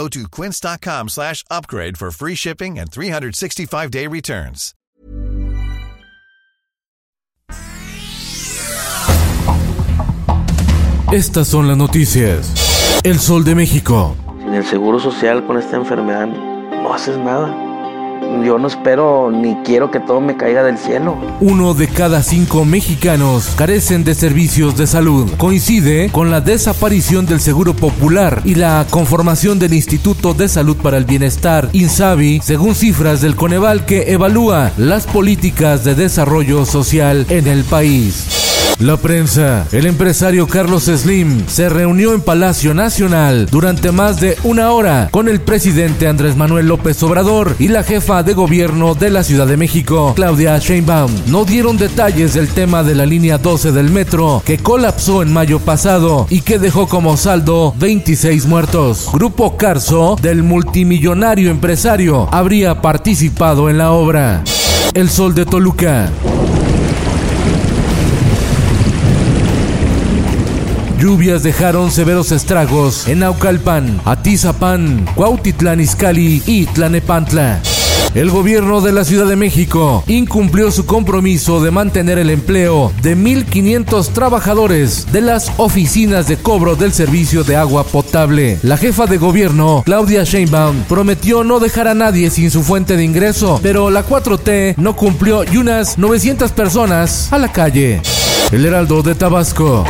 Go to quince.com slash upgrade for free shipping and 365-day returns. Estas son las noticias. El Sol de México. Sin el seguro social con esta enfermedad no haces nada. Yo no espero ni quiero que todo me caiga del cielo. Uno de cada cinco mexicanos carecen de servicios de salud. Coincide con la desaparición del Seguro Popular y la conformación del Instituto de Salud para el Bienestar, INSABI, según cifras del Coneval que evalúa las políticas de desarrollo social en el país. La prensa. El empresario Carlos Slim se reunió en Palacio Nacional durante más de una hora con el presidente Andrés Manuel López Obrador y la jefa de gobierno de la Ciudad de México, Claudia Sheinbaum. No dieron detalles del tema de la línea 12 del metro que colapsó en mayo pasado y que dejó como saldo 26 muertos. Grupo Carso del multimillonario empresario habría participado en la obra. El Sol de Toluca. Lluvias dejaron severos estragos en Naucalpan, Atizapán, Cuautitlán Izcalli y Tlanepantla. El gobierno de la Ciudad de México incumplió su compromiso de mantener el empleo de 1.500 trabajadores de las oficinas de cobro del servicio de agua potable. La jefa de gobierno, Claudia Sheinbaum, prometió no dejar a nadie sin su fuente de ingreso, pero la 4T no cumplió y unas 900 personas a la calle. El Heraldo de Tabasco.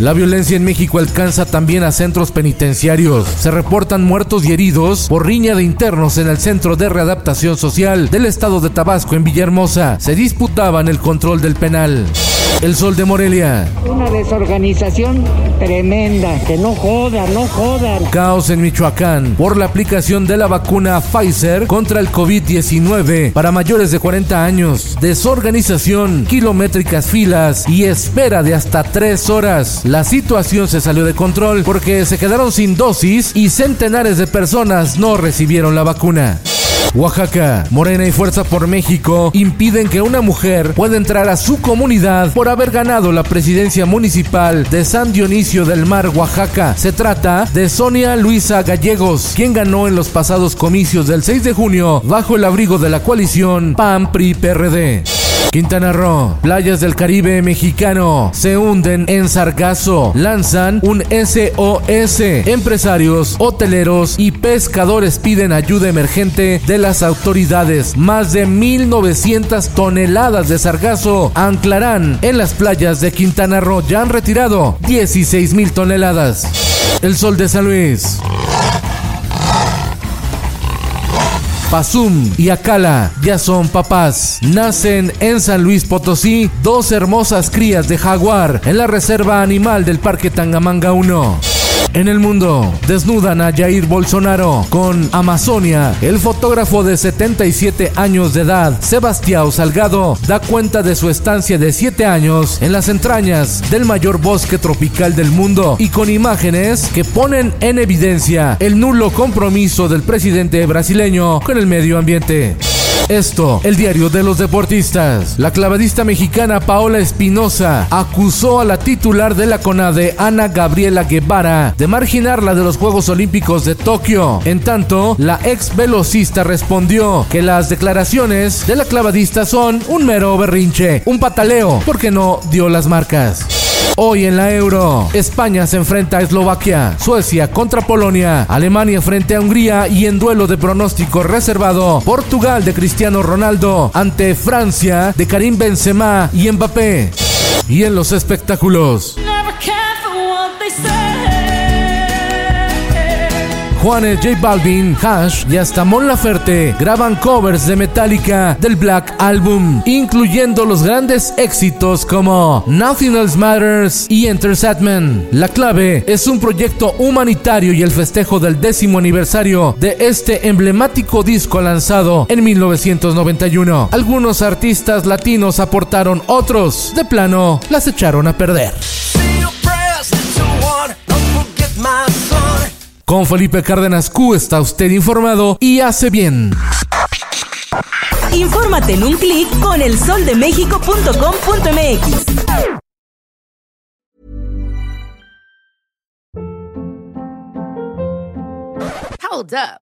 La violencia en México alcanza también a centros penitenciarios. Se reportan muertos y heridos por riña de internos en el Centro de Readaptación Social del Estado de Tabasco en Villahermosa. Se disputaban el control del penal. El Sol de Morelia. Una desorganización tremenda. Que no jodan, no jodan. Caos en Michoacán por la aplicación de la vacuna Pfizer contra el COVID-19 para mayores de 40 años. Desorganización, kilométricas filas y espera de hasta tres horas. La situación se salió de control porque se quedaron sin dosis y centenares de personas no recibieron la vacuna. Oaxaca, Morena y Fuerza por México impiden que una mujer pueda entrar a su comunidad por haber ganado la presidencia municipal de San Dionisio del Mar, Oaxaca. Se trata de Sonia Luisa Gallegos, quien ganó en los pasados comicios del 6 de junio bajo el abrigo de la coalición PAN-PRI-PRD. Quintana Roo, playas del Caribe mexicano se hunden en sargazo, lanzan un SOS. Empresarios, hoteleros y pescadores piden ayuda emergente de las autoridades. Más de 1.900 toneladas de sargazo anclarán en las playas de Quintana Roo. Ya han retirado 16.000 toneladas. El sol de San Luis. Pazum y Acala ya son papás. Nacen en San Luis Potosí dos hermosas crías de jaguar en la reserva animal del Parque Tangamanga 1. En el mundo, desnudan a Jair Bolsonaro con Amazonia. El fotógrafo de 77 años de edad, Sebastián Salgado, da cuenta de su estancia de 7 años en las entrañas del mayor bosque tropical del mundo y con imágenes que ponen en evidencia el nulo compromiso del presidente brasileño con el medio ambiente. Esto, el diario de los deportistas. La clavadista mexicana Paola Espinosa acusó a la titular de la CONADE, Ana Gabriela Guevara, de marginarla de los Juegos Olímpicos de Tokio. En tanto, la ex velocista respondió que las declaraciones de la clavadista son un mero berrinche, un pataleo, porque no dio las marcas. Hoy en la Euro, España se enfrenta a Eslovaquia, Suecia contra Polonia, Alemania frente a Hungría y en duelo de pronóstico reservado, Portugal de Cristiano Ronaldo ante Francia de Karim Benzema y Mbappé. Y en los espectáculos. Juanes, J Balvin, Hash y hasta Mon Laferte graban covers de Metallica del Black Album, incluyendo los grandes éxitos como Nothing Else Matters y Enter Satman. La clave es un proyecto humanitario y el festejo del décimo aniversario de este emblemático disco lanzado en 1991. Algunos artistas latinos aportaron, otros de plano las echaron a perder. Con Felipe Cárdenas Q está usted informado y hace bien. Infórmate en un clic con elsoldemexico.com.mx. Hold up.